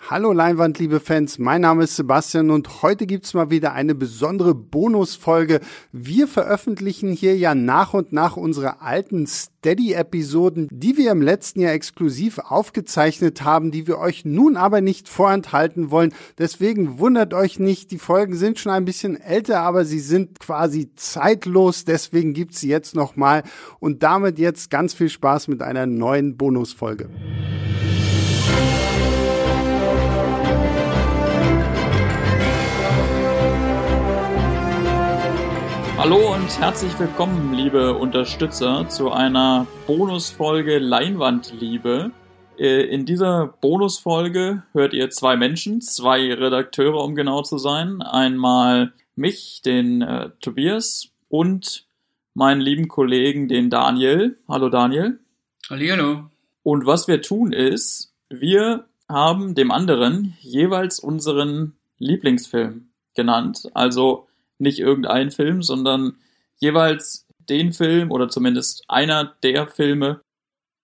Hallo Leinwand, liebe Fans, mein Name ist Sebastian und heute gibt's mal wieder eine besondere Bonusfolge. Wir veröffentlichen hier ja nach und nach unsere alten Steady-Episoden, die wir im letzten Jahr exklusiv aufgezeichnet haben, die wir euch nun aber nicht vorenthalten wollen. Deswegen wundert euch nicht, die Folgen sind schon ein bisschen älter, aber sie sind quasi zeitlos, deswegen gibt's sie jetzt nochmal und damit jetzt ganz viel Spaß mit einer neuen Bonusfolge. Hallo und herzlich willkommen, liebe Unterstützer, zu einer Bonusfolge Leinwandliebe. Äh, in dieser Bonusfolge hört ihr zwei Menschen, zwei Redakteure, um genau zu sein. Einmal mich, den äh, Tobias, und meinen lieben Kollegen, den Daniel. Hallo Daniel. Hallo. Und was wir tun ist, wir haben dem anderen jeweils unseren Lieblingsfilm genannt. Also nicht irgendein Film, sondern jeweils den Film oder zumindest einer der Filme,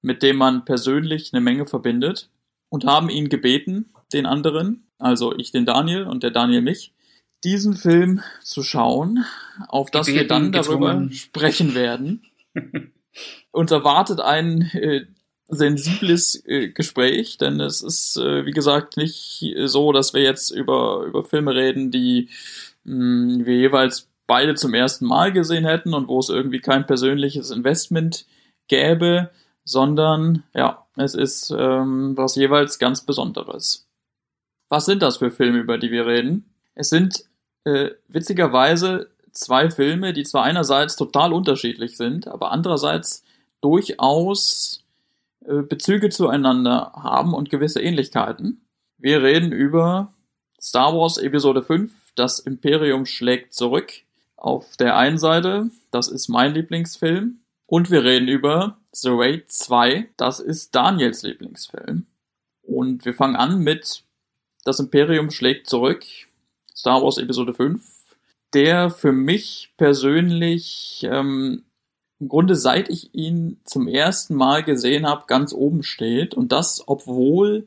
mit dem man persönlich eine Menge verbindet und haben ihn gebeten, den anderen, also ich den Daniel und der Daniel mich, diesen Film zu schauen, auf das wir dann darüber sprechen werden. Uns erwartet ein äh, sensibles äh, Gespräch, denn es ist, äh, wie gesagt, nicht so, dass wir jetzt über, über Filme reden, die mh, wir jeweils beide zum ersten Mal gesehen hätten und wo es irgendwie kein persönliches Investment gäbe, sondern ja, es ist ähm, was jeweils ganz Besonderes. Was sind das für Filme, über die wir reden? Es sind äh, witzigerweise zwei Filme, die zwar einerseits total unterschiedlich sind, aber andererseits durchaus äh, Bezüge zueinander haben und gewisse Ähnlichkeiten. Wir reden über Star Wars Episode 5, das Imperium schlägt zurück. Auf der einen Seite, das ist mein Lieblingsfilm. Und wir reden über The Raid 2, das ist Daniels Lieblingsfilm. Und wir fangen an mit Das Imperium schlägt zurück, Star Wars Episode 5, der für mich persönlich ähm, im Grunde seit ich ihn zum ersten Mal gesehen habe, ganz oben steht. Und das, obwohl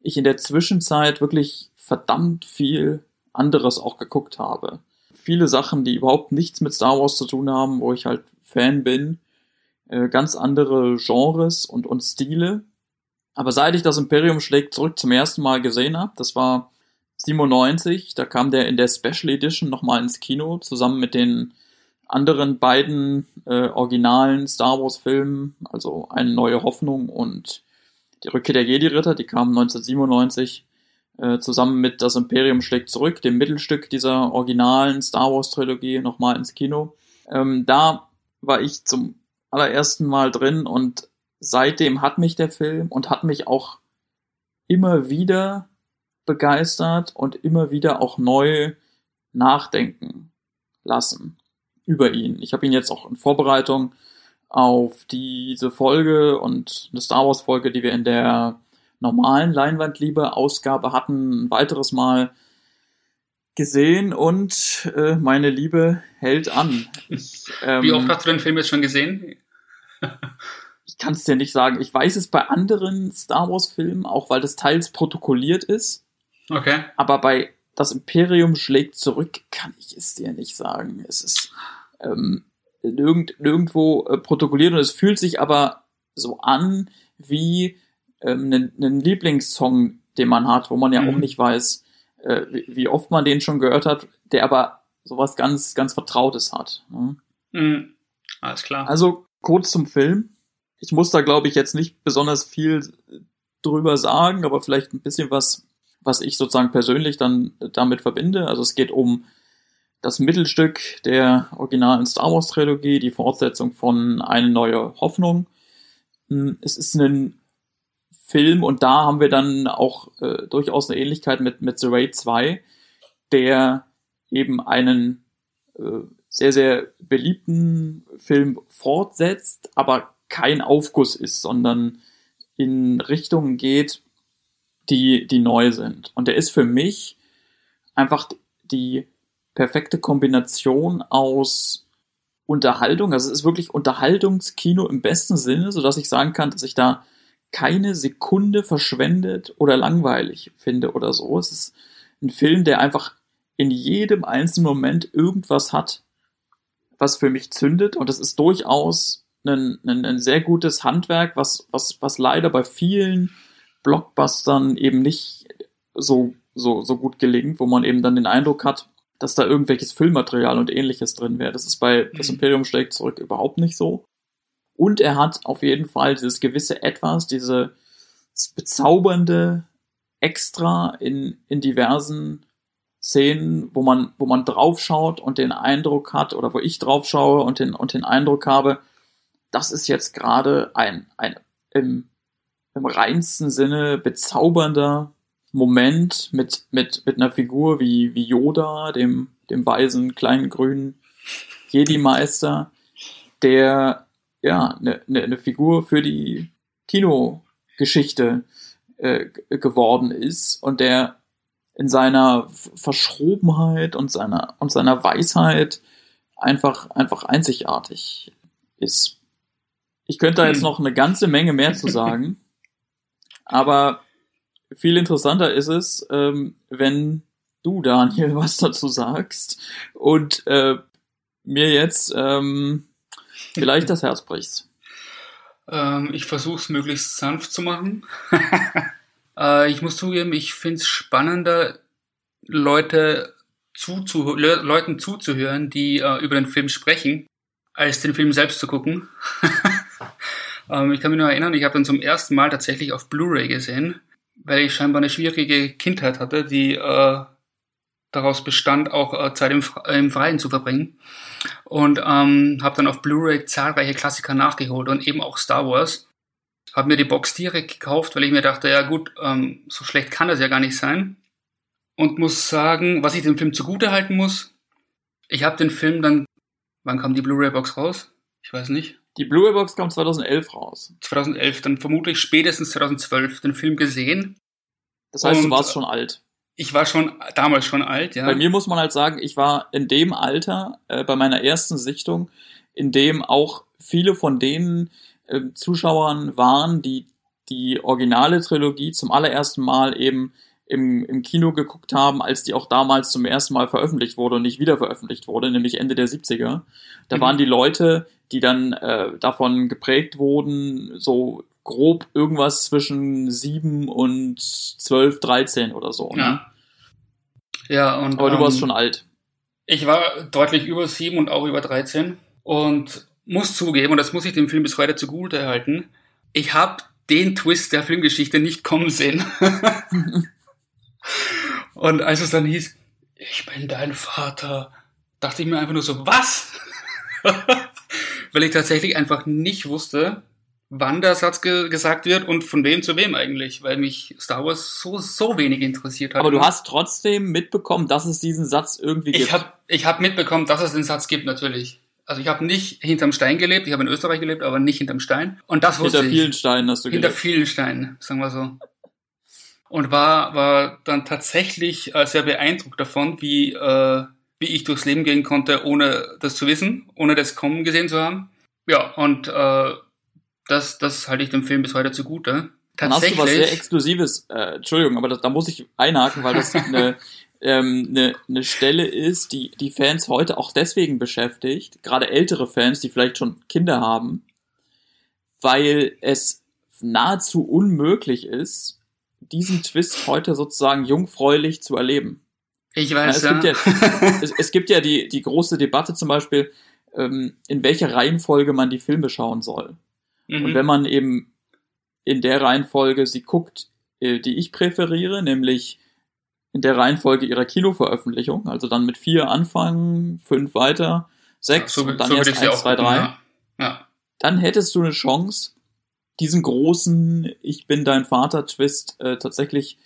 ich in der Zwischenzeit wirklich verdammt viel anderes auch geguckt habe. Viele Sachen, die überhaupt nichts mit Star Wars zu tun haben, wo ich halt Fan bin, äh, ganz andere Genres und, und Stile. Aber seit ich das Imperium schlägt zurück zum ersten Mal gesehen habe, das war 97, da kam der in der Special Edition nochmal ins Kino, zusammen mit den anderen beiden äh, originalen Star Wars Filmen, also Eine neue Hoffnung und Die Rückkehr der Jedi-Ritter, die kamen 1997 äh, zusammen mit Das Imperium schlägt zurück, dem Mittelstück dieser originalen Star Wars Trilogie, nochmal ins Kino. Ähm, da war ich zum allerersten Mal drin und seitdem hat mich der Film und hat mich auch immer wieder begeistert und immer wieder auch neu nachdenken lassen über ihn. Ich habe ihn jetzt auch in Vorbereitung auf diese Folge und eine Star Wars Folge, die wir in der normalen Leinwandliebe-Ausgabe hatten, ein weiteres Mal gesehen und äh, meine Liebe hält an. Ich, ähm, Wie oft hast du den Film jetzt schon gesehen? ich kann es dir nicht sagen. Ich weiß es bei anderen Star Wars-Filmen, auch weil das teils protokolliert ist. Okay. Aber bei Das Imperium schlägt zurück kann ich es dir nicht sagen. Es ist ähm, nirgend, nirgendwo äh, protokolliert und es fühlt sich aber so an wie ähm, einen, einen Lieblingssong, den man hat, wo man ja mhm. auch nicht weiß, äh, wie, wie, oft man den schon gehört hat, der aber sowas ganz, ganz Vertrautes hat. Ne? Mhm. Alles klar. Also kurz zum Film. Ich muss da, glaube ich, jetzt nicht besonders viel drüber sagen, aber vielleicht ein bisschen was, was ich sozusagen persönlich dann damit verbinde. Also es geht um das Mittelstück der originalen Star Wars Trilogie, die Fortsetzung von Eine neue Hoffnung hm, es ist ein Film und da haben wir dann auch äh, durchaus eine Ähnlichkeit mit, mit The Raid 2, der eben einen äh, sehr, sehr beliebten Film fortsetzt, aber kein Aufguss ist, sondern in Richtungen geht, die, die neu sind. Und der ist für mich einfach die perfekte Kombination aus Unterhaltung. Also es ist wirklich Unterhaltungskino im besten Sinne, so dass ich sagen kann, dass ich da keine Sekunde verschwendet oder langweilig finde oder so. Es ist ein Film, der einfach in jedem einzelnen Moment irgendwas hat, was für mich zündet. Und das ist durchaus ein, ein, ein sehr gutes Handwerk, was, was, was leider bei vielen Blockbustern eben nicht so, so, so gut gelingt, wo man eben dann den Eindruck hat, dass da irgendwelches Füllmaterial und ähnliches drin wäre. Das ist bei Das mhm. Imperium schlägt zurück überhaupt nicht so. Und er hat auf jeden Fall dieses gewisse Etwas, diese bezaubernde Extra in, in diversen Szenen, wo man, wo man draufschaut und den Eindruck hat, oder wo ich draufschaue und den, und den Eindruck habe, das ist jetzt gerade ein, ein im, im reinsten Sinne bezaubernder Moment mit, mit, mit einer Figur wie, wie Yoda, dem, dem weisen kleinen grünen Jedi-Meister, der ja eine, eine, eine Figur für die Kinogeschichte äh, geworden ist und der in seiner Verschrobenheit und seiner und seiner Weisheit einfach einfach einzigartig ist. Ich könnte da jetzt hm. noch eine ganze Menge mehr zu sagen, aber viel interessanter ist es, ähm, wenn du, Daniel, was dazu sagst und äh, mir jetzt ähm, vielleicht das Herz brichst. Ähm, ich versuche es möglichst sanft zu machen. äh, ich muss zugeben, ich finde es spannender, Leute zuzu Le Leuten zuzuhören, die äh, über den Film sprechen, als den Film selbst zu gucken. ähm, ich kann mich nur erinnern, ich habe dann zum ersten Mal tatsächlich auf Blu-ray gesehen weil ich scheinbar eine schwierige Kindheit hatte, die äh, daraus bestand, auch äh, Zeit im, im Freien zu verbringen. Und ähm, habe dann auf Blu-ray zahlreiche Klassiker nachgeholt und eben auch Star Wars. Habe mir die Box direkt gekauft, weil ich mir dachte, ja gut, ähm, so schlecht kann das ja gar nicht sein. Und muss sagen, was ich dem Film zugute halten muss, ich habe den Film dann, wann kam die Blu-ray-Box raus? Ich weiß nicht. Die Blu-ray-Box kam 2011 raus. 2011, dann vermutlich spätestens 2012 den Film gesehen. Das heißt, Und du warst schon alt. Ich war schon damals schon alt, ja. Bei mir muss man halt sagen, ich war in dem Alter, äh, bei meiner ersten Sichtung, in dem auch viele von den äh, Zuschauern waren, die die originale Trilogie zum allerersten Mal eben im, im Kino geguckt haben, als die auch damals zum ersten Mal veröffentlicht wurde und nicht wieder veröffentlicht wurde, nämlich Ende der 70er. Da mhm. waren die Leute, die dann äh, davon geprägt wurden, so grob irgendwas zwischen sieben und zwölf, dreizehn oder so. Ne? Ja. Ja, und. Aber du ähm, warst schon alt. Ich war deutlich über sieben und auch über 13 und muss zugeben, und das muss ich dem Film bis heute zugute erhalten, ich habe den Twist der Filmgeschichte nicht kommen sehen. und als es dann hieß, ich bin dein Vater, dachte ich mir einfach nur so, was? weil ich tatsächlich einfach nicht wusste, wann der Satz ge gesagt wird und von wem zu wem eigentlich, weil mich Star Wars so, so wenig interessiert hat. Aber du hast trotzdem mitbekommen, dass es diesen Satz irgendwie gibt. Ich habe ich hab mitbekommen, dass es den Satz gibt, natürlich. Also ich habe nicht hinterm Stein gelebt, ich habe in Österreich gelebt, aber nicht hinterm Stein. Und das wusste Hinter vielen Steinen hast du gelebt. Hinter vielen Steinen, sagen wir so. Und war, war dann tatsächlich äh, sehr beeindruckt davon, wie, äh, wie ich durchs Leben gehen konnte, ohne das zu wissen, ohne das kommen gesehen zu haben. Ja, und äh, das, das halte ich dem Film bis heute zugute. Dann hast du was sehr Exklusives, äh, Entschuldigung, aber das, da muss ich einhaken, weil das eine, ähm, eine, eine Stelle ist, die die Fans heute auch deswegen beschäftigt, gerade ältere Fans, die vielleicht schon Kinder haben, weil es nahezu unmöglich ist, diesen Twist heute sozusagen jungfräulich zu erleben. Ich weiß, ja. Es, Gibt ja, es, es, gibt ja die, die große Debatte zum Beispiel, ähm, in welcher Reihenfolge man die Filme schauen soll. Mhm. Und wenn man eben in der Reihenfolge sie guckt, äh, die ich präferiere, nämlich in der Reihenfolge ihrer Kinoveröffentlichung, also dann mit vier anfangen, fünf weiter, sechs ja, so, und dann so erst eins, zwei, drei, ja. Ja. dann hättest du eine Chance, diesen großen Ich bin dein Vater-Twist äh, tatsächlich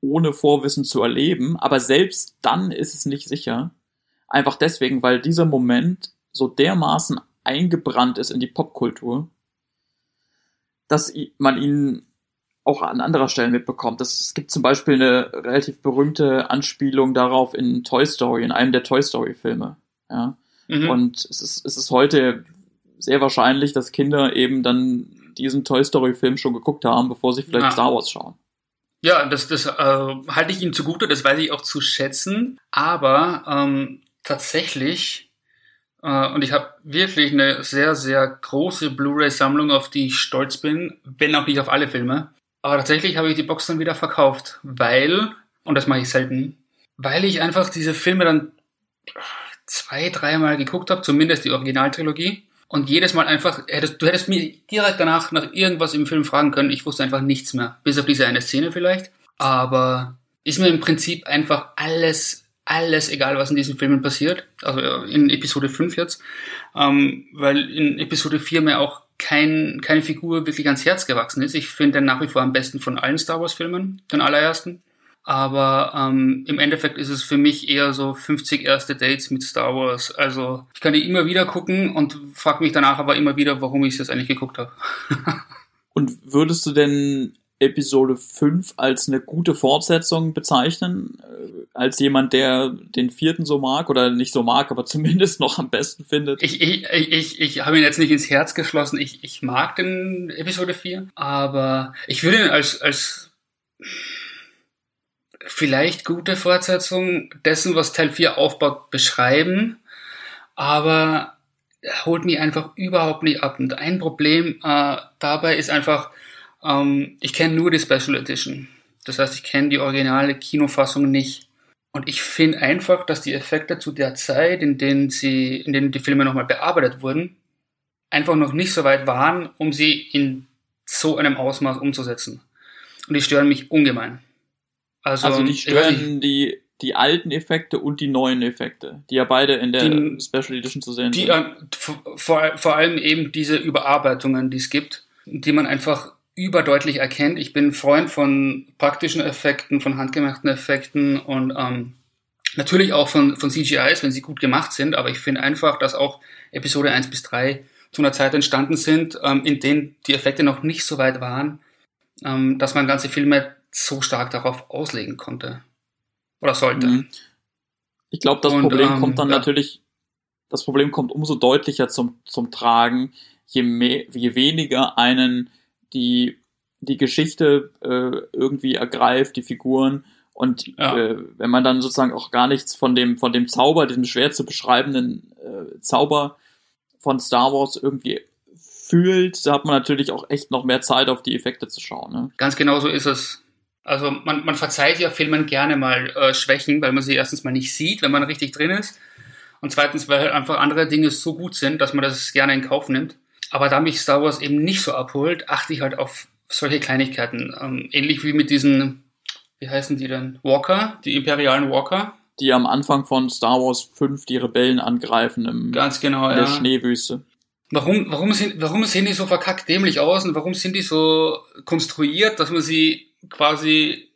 ohne Vorwissen zu erleben. Aber selbst dann ist es nicht sicher. Einfach deswegen, weil dieser Moment so dermaßen eingebrannt ist in die Popkultur, dass man ihn auch an anderer Stelle mitbekommt. Es gibt zum Beispiel eine relativ berühmte Anspielung darauf in Toy Story, in einem der Toy Story Filme. Ja. Mhm. Und es ist, es ist heute sehr wahrscheinlich, dass Kinder eben dann diesen Toy Story Film schon geguckt haben, bevor sie vielleicht ja. Star Wars schauen. Ja, das, das äh, halte ich ihm zugute, das weiß ich auch zu schätzen. Aber ähm, tatsächlich, und ich habe wirklich eine sehr, sehr große Blu-ray-Sammlung, auf die ich stolz bin, wenn auch nicht auf alle Filme. Aber tatsächlich habe ich die Box dann wieder verkauft, weil, und das mache ich selten, weil ich einfach diese Filme dann zwei, dreimal geguckt habe, zumindest die Originaltrilogie. Und jedes Mal einfach, du hättest mir direkt danach nach irgendwas im Film fragen können. Ich wusste einfach nichts mehr. Bis auf diese eine Szene vielleicht. Aber ist mir im Prinzip einfach alles, alles egal, was in diesen Filmen passiert. Also in Episode 5 jetzt. Ähm, weil in Episode 4 mir auch kein, keine Figur wirklich ans Herz gewachsen ist. Ich finde den nach wie vor am besten von allen Star Wars Filmen, den allerersten. Aber ähm, im Endeffekt ist es für mich eher so 50 erste Dates mit Star Wars. Also ich kann die immer wieder gucken und frage mich danach aber immer wieder, warum ich das eigentlich geguckt habe. und würdest du denn Episode 5 als eine gute Fortsetzung bezeichnen? Äh, als jemand, der den vierten so mag oder nicht so mag, aber zumindest noch am besten findet? Ich, ich, ich, ich habe ihn jetzt nicht ins Herz geschlossen. Ich, ich mag den Episode 4, aber ich würde ihn als, als vielleicht gute Fortsetzung dessen, was Teil 4 aufbaut, beschreiben, aber holt mich einfach überhaupt nicht ab. Und ein Problem äh, dabei ist einfach, ähm, ich kenne nur die Special Edition. Das heißt, ich kenne die originale Kinofassung nicht. Und ich finde einfach, dass die Effekte zu der Zeit, in denen sie, in denen die Filme nochmal bearbeitet wurden, einfach noch nicht so weit waren, um sie in so einem Ausmaß umzusetzen. Und die stören mich ungemein. Also, also die stören die, die alten Effekte und die neuen Effekte, die ja beide in der die, Special Edition zu sehen die, sind. Äh, vor, vor allem eben diese Überarbeitungen, die es gibt, die man einfach überdeutlich erkennt. Ich bin Freund von praktischen Effekten, von handgemachten Effekten und ähm, natürlich auch von, von CGIs, wenn sie gut gemacht sind, aber ich finde einfach, dass auch Episode 1 bis 3 zu einer Zeit entstanden sind, ähm, in denen die Effekte noch nicht so weit waren, ähm, dass man ganze Filme so stark darauf auslegen konnte. Oder sollte. Mhm. Ich glaube, das Und, Problem ähm, kommt dann ja. natürlich, das Problem kommt umso deutlicher zum, zum Tragen, je, mehr, je weniger einen die, die Geschichte äh, irgendwie ergreift, die Figuren. Und ja. äh, wenn man dann sozusagen auch gar nichts von dem, von dem Zauber, diesem schwer zu beschreibenden äh, Zauber von Star Wars irgendwie fühlt, da hat man natürlich auch echt noch mehr Zeit, auf die Effekte zu schauen. Ne? Ganz genau so ist es. Also man, man verzeiht ja Filmen gerne mal äh, Schwächen, weil man sie erstens mal nicht sieht, wenn man richtig drin ist. Und zweitens, weil halt einfach andere Dinge so gut sind, dass man das gerne in Kauf nimmt. Aber da mich Star Wars eben nicht so abholt, achte ich halt auf solche Kleinigkeiten. Ähm, ähnlich wie mit diesen, wie heißen die denn? Walker, die imperialen Walker. Die am Anfang von Star Wars 5 die Rebellen angreifen im, Ganz genau, in der ja. Schneewüste. Warum, warum, sind, warum sehen die so verkackt dämlich aus und warum sind die so konstruiert, dass man sie quasi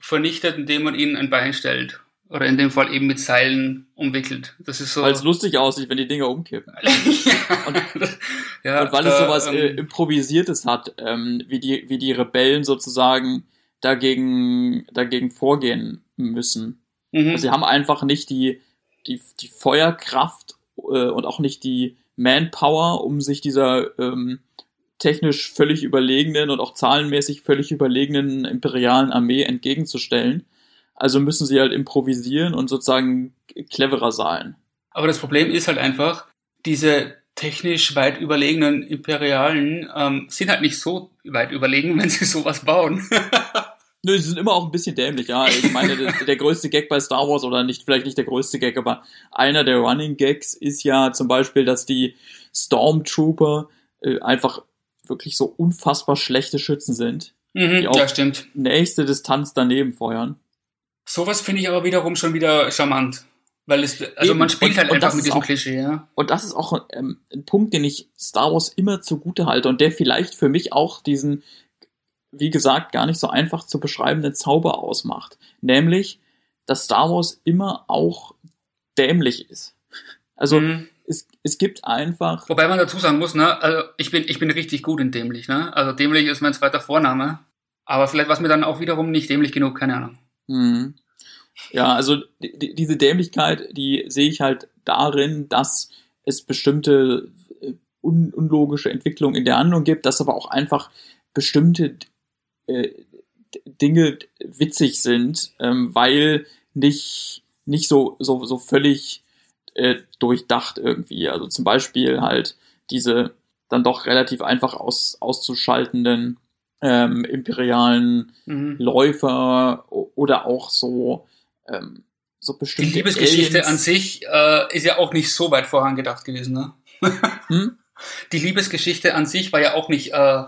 vernichtet, indem man ihnen ein Bein stellt. Oder in dem Fall eben mit Seilen umwickelt. Das ist so. Weil es lustig aussieht, wenn die Dinger umkippen. und, ja, und weil da, es sowas ähm, äh, Improvisiertes hat, ähm, wie, die, wie die Rebellen sozusagen dagegen, dagegen vorgehen müssen. Mhm. Also sie haben einfach nicht die, die, die Feuerkraft äh, und auch nicht die Manpower, um sich dieser ähm, technisch völlig überlegenen und auch zahlenmäßig völlig überlegenen imperialen Armee entgegenzustellen. Also müssen sie halt improvisieren und sozusagen cleverer sein. Aber das Problem ist halt einfach, diese technisch weit überlegenen Imperialen ähm, sind halt nicht so weit überlegen, wenn sie sowas bauen. Nö, sie sind immer auch ein bisschen dämlich, ja. Ich meine, der, der, größte Gag bei Star Wars, oder nicht, vielleicht nicht der größte Gag, aber einer der Running Gags ist ja zum Beispiel, dass die Stormtrooper äh, einfach wirklich so unfassbar schlechte Schützen sind. Mhm, die auf ja, stimmt. nächste Distanz daneben feuern. Sowas finde ich aber wiederum schon wieder charmant. Weil es, also Eben. man spielt Und- halt und einfach mit diesem auch- Klischee, ja. Und das ist auch ähm, ein Punkt, den ich Star Wars immer zugute halte und der vielleicht für mich auch diesen, wie gesagt, gar nicht so einfach zu beschreibenden Zauber ausmacht. Nämlich, dass Star Wars immer auch dämlich ist. Also Mhm. es, es gibt einfach. Wobei man dazu sagen muss, ne, also ich bin, ich bin richtig gut in dämlich, ne? Also dämlich ist mein zweiter Vorname. Aber vielleicht war es mir dann auch wiederum nicht dämlich genug, keine Ahnung. Hm. Ja, also die, die- diese Dämlichkeit, die sehe ich halt darin, dass es bestimmte äh, un unlogische Entwicklungen in der Handlung gibt, dass aber auch einfach bestimmte äh, Dinge witzig sind, ähm, weil nicht, nicht so, so, so völlig äh, durchdacht irgendwie. Also zum Beispiel halt diese dann doch relativ einfach aus, auszuschaltenden ähm, imperialen Mhm. Läufer oder auch so, ähm, so Die bestimmte Liebesgeschichte Aliens. an sich äh, ist ja auch nicht so weit vorangedacht gewesen, ne? Hm? Die Liebesgeschichte an sich war ja auch nicht äh,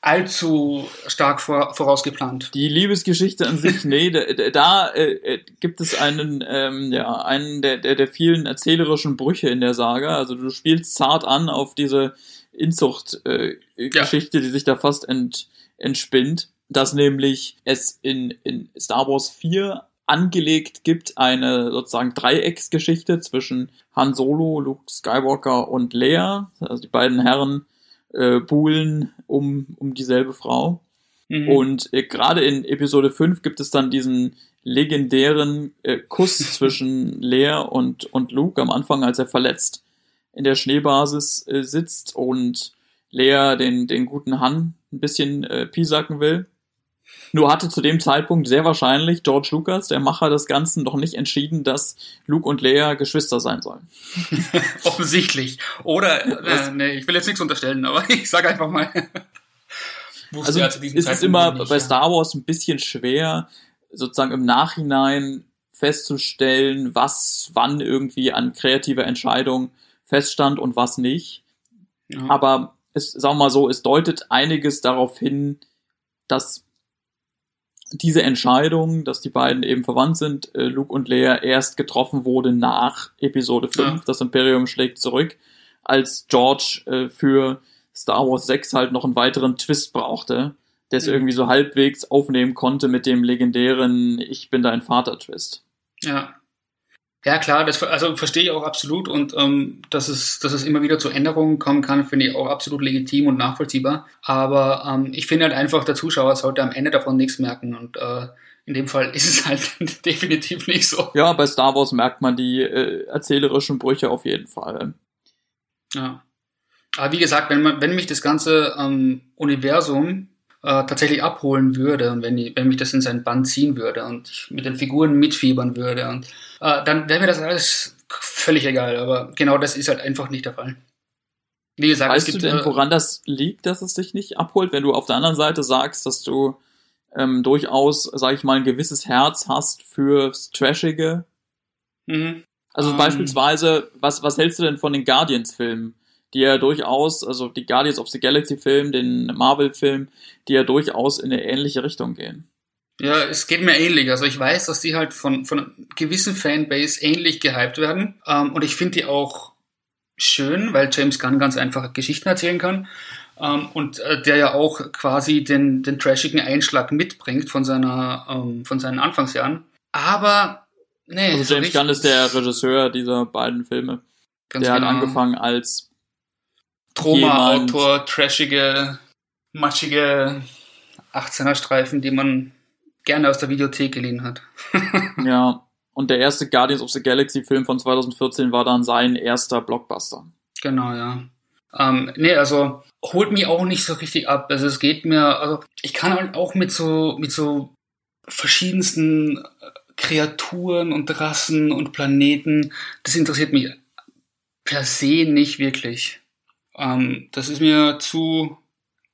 allzu stark vor, vorausgeplant. Die Liebesgeschichte an sich, nee, da, da- da äh, äh, gibt es einen, ähm, ja, einen der, der, der vielen erzählerischen Brüche in der Saga. Also du spielst zart an auf diese Inzucht-Geschichte, äh, Geschichte, die sich da fast ent, entspinnt, dass nämlich es in, in Star Wars 4 angelegt gibt eine sozusagen Dreiecksgeschichte zwischen Han Solo, Luke Skywalker und Leia, also die beiden Herren äh, buhlen um, um dieselbe Frau. Mhm. Und äh, gerade in Episode 5 gibt es dann diesen legendären äh, Kuss zwischen Leia und, und Luke am Anfang, als er verletzt in der Schneebasis äh, sitzt und Leia den, den guten Han ein bisschen äh, piesacken will. Nur hatte zu dem Zeitpunkt sehr wahrscheinlich George Lucas, der Macher des Ganzen, noch nicht entschieden, dass Luke und Leia Geschwister sein sollen. Offensichtlich. Oder, äh, nee, ich will jetzt nichts unterstellen, aber ich sag einfach mal. Also zu diesem es ist Zeitpunkt immer nicht, bei ja. Star Wars ein bisschen schwer, sozusagen im Nachhinein festzustellen, was wann irgendwie an kreativer Entscheidung feststand und was nicht. Ja. Aber es, sagen wir mal so, es deutet einiges darauf hin, dass diese Entscheidung, dass die beiden eben verwandt sind, äh, Luke und Leia, erst getroffen wurde nach Episode 5, Ja. das Imperium schlägt zurück, als George äh, für Star Wars 6 halt noch einen weiteren Twist brauchte, der es Mhm. irgendwie so halbwegs aufnehmen konnte mit dem legendären Ich bin dein Vater-Twist. Ja. Ja, klar, das also verstehe ich auch absolut und ähm, dass, es, dass es immer wieder zu Änderungen kommen kann, finde ich auch absolut legitim und nachvollziehbar. Aber ähm, ich finde halt einfach, der Zuschauer sollte am Ende davon nichts merken und äh, in dem Fall ist es halt definitiv nicht so. Ja, bei Star Wars merkt man die äh, erzählerischen Brüche auf jeden Fall. Ja. Aber wie gesagt, wenn, man, wenn mich das ganze ähm, Universum äh, tatsächlich abholen würde und wenn, ich, wenn mich das in seinen Bann ziehen würde und ich mit den Figuren mitfiebern würde, und, äh, dann wäre mir das alles völlig egal. Aber genau das ist halt einfach nicht der Fall. Wie gesagt, Weißt es du gibt denn, äh, woran das liegt, dass es dich nicht abholt, wenn du auf der anderen Seite sagst, dass du ähm, durchaus, sag ich mal, ein gewisses Herz hast fürs Trashige? mhm. Also Ähm. beispielsweise, was, was hältst du denn von den Guardians-Filmen? Die ja durchaus, also die Guardians of the Galaxy-Film, den Marvel-Film, die ja durchaus in eine ähnliche Richtung gehen. Ja, es geht mir ähnlich. Also ich weiß, dass die halt von, von einer gewissen Fanbase ähnlich gehypt werden. Ähm, und ich finde die auch schön, weil James Gunn ganz einfach Geschichten erzählen kann. Ähm, und äh, der ja auch quasi den, den trashigen Einschlag mitbringt von seiner, ähm, von seinen Anfangsjahren. Aber, nee. Also so James Gunn ist der Regisseur dieser beiden Filme. Der genau. hat angefangen als Troma-Autor, trashige, matschige 18er-Streifen, die man gerne aus der Videothek geliehen hat. Ja, und der erste Guardians of the Galaxy Film von 2014 war dann sein erster Blockbuster. Genau, ja. Ähm, nee, also holt mich auch nicht so richtig ab. Also es geht mir, also ich kann halt auch mit so, mit so verschiedensten äh, Kreaturen und Rassen und Planeten, das interessiert mich per se nicht wirklich. Ähm, das ist mir zu,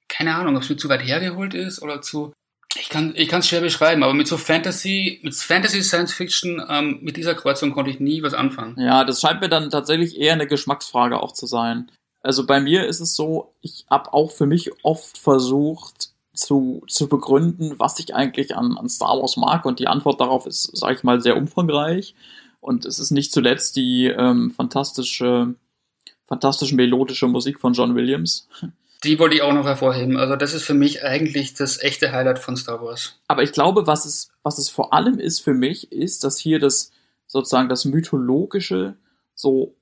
keine Ahnung, ob es mir zu weit hergeholt ist oder zu, ich kann ich es schwer beschreiben, aber mit so Fantasy, mit Fantasy Science Fiction, ähm, mit dieser Kreuzung konnte ich nie was anfangen. Ja, das scheint mir dann tatsächlich eher eine Geschmacksfrage auch zu sein. Also bei mir ist es so, ich habe auch für mich oft versucht zu, zu begründen, was ich eigentlich an, an Star Wars mag und die Antwort darauf ist, sage ich mal, sehr umfangreich. Und es ist nicht zuletzt die ähm, fantastische, fantastische melodische Musik von John Williams. Die wollte ich auch noch hervorheben. Also das ist für mich eigentlich das echte Highlight von Star Wars. Aber ich glaube, was es, was es vor allem ist für mich, ist, dass hier das sozusagen das Mythologische so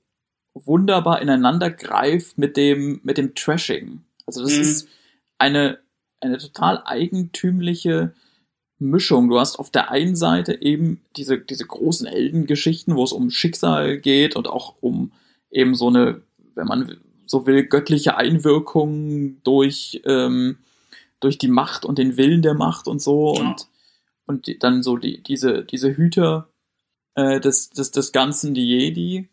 wunderbar ineinander greift mit dem, mit dem Trashing. Also das Mhm. ist eine, eine total eigentümliche Mischung. Du hast auf der einen Seite eben diese, diese großen Heldengeschichten, wo es um Schicksal geht und auch um eben so eine, wenn man so will, göttliche Einwirkung durch, ähm, durch die Macht und den Willen der Macht und so Ja. und, und dann so die, diese, diese Hüter äh, des, des, des Ganzen, die Jedi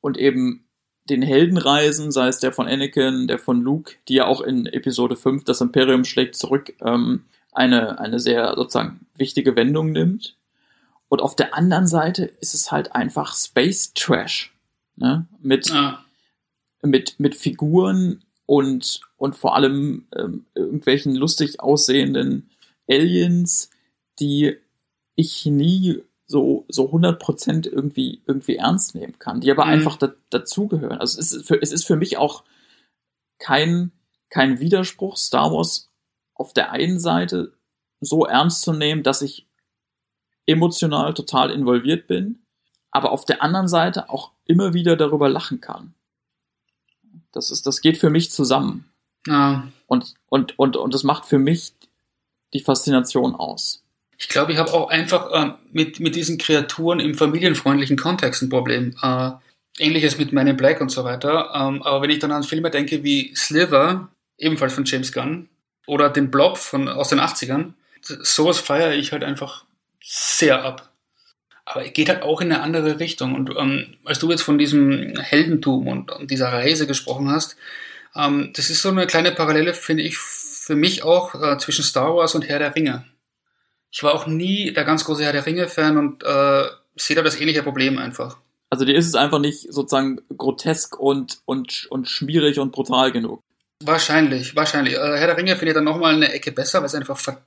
und eben den Heldenreisen, sei es der von Anakin, der von Luke, die ja auch in Episode 5, das Imperium schlägt zurück, ähm, eine, eine sehr sozusagen wichtige Wendung nimmt. Und auf der anderen Seite ist es halt einfach Space Trash. Ne? Mit, Ah, mit, mit Figuren und, und vor allem ähm, irgendwelchen lustig aussehenden Aliens, die ich nie so, so 100% irgendwie, irgendwie ernst nehmen kann, die aber Mhm. einfach da, dazugehören. Also es ist, für, es ist für mich auch kein, kein Widerspruch, Star Wars auf der einen Seite so ernst zu nehmen, dass ich emotional total involviert bin, aber auf der anderen Seite auch immer wieder darüber lachen kann. Das ist, das geht für mich zusammen. ah. Und, und, und, und das macht für mich die Faszination aus. Ich glaube, ich habe auch einfach äh, mit, mit diesen Kreaturen im familienfreundlichen Kontext ein Problem. Äh, Ähnliches mit Men in Black und so weiter. Ähm, aber wenn ich dann an Filme denke wie Sliver, ebenfalls von James Gunn, oder den Blob von, aus den 80ern, sowas feiere ich halt einfach sehr ab. Aber es geht halt auch in eine andere Richtung. Und ähm, als du jetzt von diesem Heldentum und, und dieser Reise gesprochen hast, ähm, das ist so eine kleine Parallele, finde ich, für mich auch äh, zwischen Star Wars und Herr der Ringe. Ich war auch nie der ganz große Herr der Ringe-Fan und äh, sehe da das ähnliche Problem einfach. Also dir ist es einfach nicht sozusagen grotesk und, und, und schmierig und brutal genug. Wahrscheinlich, wahrscheinlich. Äh, Herr der Ringe finde ich dann nochmal eine Ecke besser, weil es einfach verdammt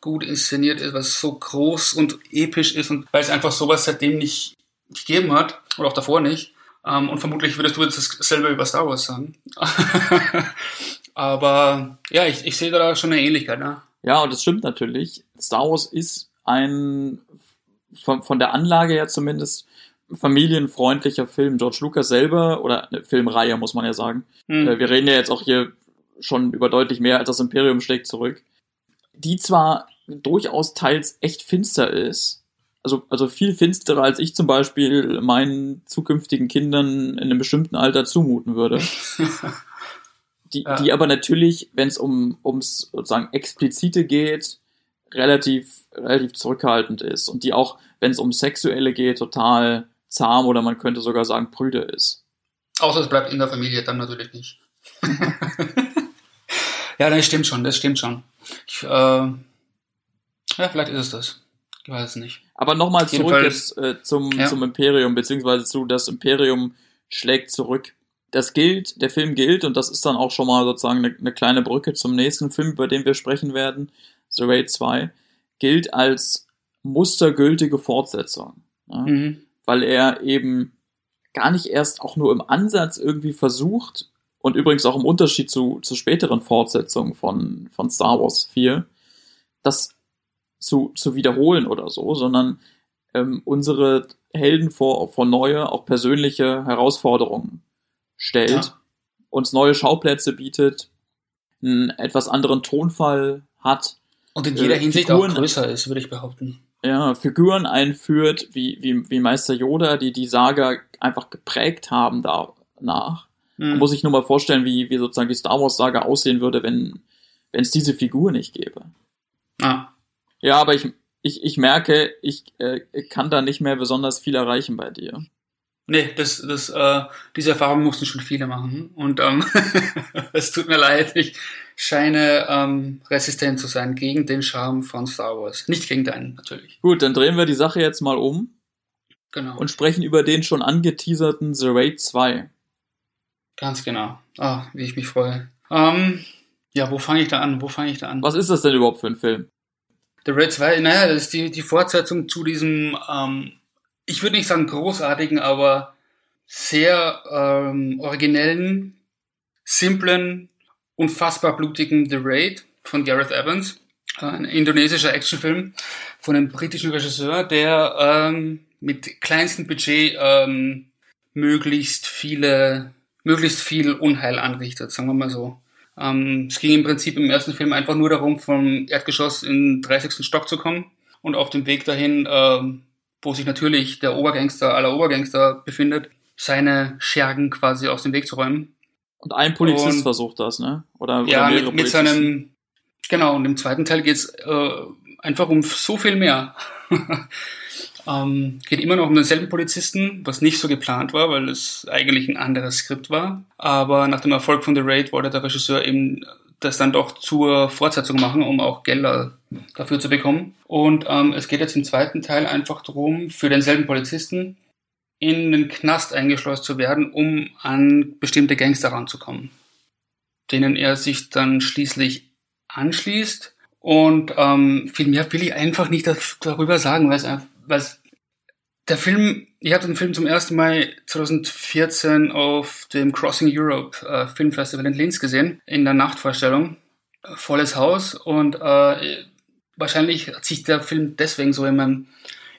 gut inszeniert ist, weil es so groß und episch ist und weil es einfach sowas seitdem nicht gegeben hat oder auch davor nicht. Ähm, und vermutlich würdest du jetzt dasselbe über Star Wars sagen. Aber ja, ich, ich sehe da schon eine Ähnlichkeit. Ne? Ja, und das stimmt natürlich. Star Wars ist ein, von, von der Anlage her zumindest, familienfreundlicher Film. George Lucas selber, oder eine Filmreihe, muss man ja sagen. Hm. Äh, Wir reden ja jetzt auch hier schon über deutlich mehr als das Imperium schlägt zurück. Die zwar durchaus teils echt finster ist, also, also viel finsterer als ich zum Beispiel meinen zukünftigen Kindern in einem bestimmten Alter zumuten würde. Die, Ja. die aber natürlich, wenn es um, ums sozusagen Explizite geht, relativ, relativ zurückhaltend ist und die auch, wenn es um Sexuelle geht, total zahm oder man könnte sogar sagen prüde ist. Außer es bleibt in der Familie, dann natürlich nicht. ja, das stimmt schon, das stimmt schon. Ich, äh, ja, vielleicht ist es das. Ich weiß es nicht. Aber nochmal zurück Fall- jetzt äh, zum, Ja. zum Imperium, beziehungsweise zu das Imperium schlägt zurück. Das gilt, der Film gilt, und das ist dann auch schon mal sozusagen eine, eine kleine Brücke zum nächsten Film, über den wir sprechen werden, The Raid 2, gilt als mustergültige Fortsetzung. Ja? Mhm. weil er eben gar nicht erst auch nur im Ansatz irgendwie versucht, und übrigens auch im Unterschied zu, zu späteren Fortsetzungen von, von Star Wars 4, das zu, zu wiederholen oder so, sondern ähm, unsere Helden vor, vor neue, auch persönliche Herausforderungen stellt, Ja. uns neue Schauplätze bietet, einen etwas anderen Tonfall hat, Und in jeder Äh, Hinsicht Figuren- auch größer ist, würde ich behaupten. ja, Figuren einführt, wie, wie, wie Meister Yoda, die die Saga einfach geprägt haben danach. Man Mhm. muss sich nur mal vorstellen, wie, wie sozusagen die Star Wars Saga aussehen würde, wenn wenn es diese Figur nicht gäbe. Ah, Ja, aber ich, ich, ich merke, ich äh, kann da nicht mehr besonders viel erreichen bei dir. nee, das, das, äh, diese Erfahrung mussten schon viele machen. Und ähm, es tut mir leid, ich scheine ähm, resistent zu sein gegen den Charme von Star Wars. Nicht gegen deinen, natürlich. Gut, dann drehen wir die Sache jetzt mal um Genau. und sprechen über den schon angeteaserten The Raid 2. Ganz genau. Ah, wie ich mich freue. Ähm, ja, wo fange ich da an? Wo fange ich da an? Was ist das denn überhaupt für ein Film? The Raid 2, naja, das ist die, die Fortsetzung zu diesem ähm, ich würde nicht sagen großartigen, aber sehr ähm, originellen, simplen, unfassbar blutigen The Raid von Gareth Evans, ein indonesischer Actionfilm von einem britischen Regisseur, der ähm, mit kleinstem Budget ähm, möglichst viele, möglichst viel Unheil anrichtet, sagen wir mal so. Ähm, es ging im Prinzip im ersten Film einfach nur darum, vom Erdgeschoss in den 30. Stock zu kommen und auf dem Weg dahin, ähm, wo sich natürlich der Obergangster aller Obergangster befindet, seine Schergen quasi aus dem Weg zu räumen. Und ein Polizist und, versucht das, ne? Oder, ja, oder mit, mit seinem, genau, und im zweiten Teil geht's äh, einfach um so viel mehr. ähm, geht immer noch um denselben Polizisten, was nicht so geplant war, weil es eigentlich ein anderes Skript war. Aber nach dem Erfolg von The Raid wollte der Regisseur eben das dann doch zur Fortsetzung machen, um auch Gelder dafür zu bekommen. Und ähm, es geht jetzt im zweiten Teil einfach darum, für denselben Polizisten in den Knast eingeschleust zu werden, um an bestimmte Gangster ranzukommen, denen er sich dann schließlich anschließt. Und ähm, viel mehr will ich einfach nicht darüber sagen, weil es der Film, ich habe den Film zum ersten Mal 2014 auf dem Crossing Europe äh, Filmfestival in Linz gesehen, in der Nachtvorstellung. Volles Haus und äh, wahrscheinlich hat sich der Film deswegen so in mein,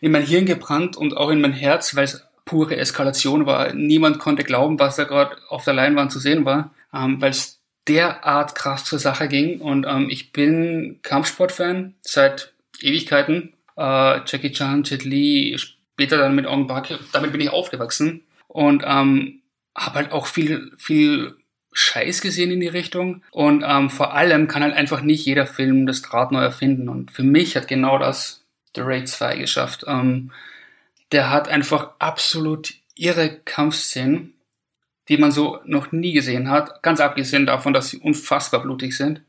in mein Hirn gebrannt und auch in mein Herz, weil es pure Eskalation war. Niemand konnte glauben, was da gerade auf der Leinwand zu sehen war, ähm, weil es derart krass zur Sache ging. Und ähm, ich bin Kampfsportfan seit Ewigkeiten. Äh, Jackie Chan, Jet Li, später dann mit Ong Bak, damit bin ich aufgewachsen und ähm, habe halt auch viel, viel Scheiß gesehen in die Richtung. Und ähm, vor allem kann halt einfach nicht jeder Film das Draht neu erfinden. Und für mich hat genau das The Raid 2 geschafft. Ähm, der hat einfach absolut irre Kampfszenen, die man so noch nie gesehen hat. Ganz abgesehen davon, dass sie unfassbar blutig sind.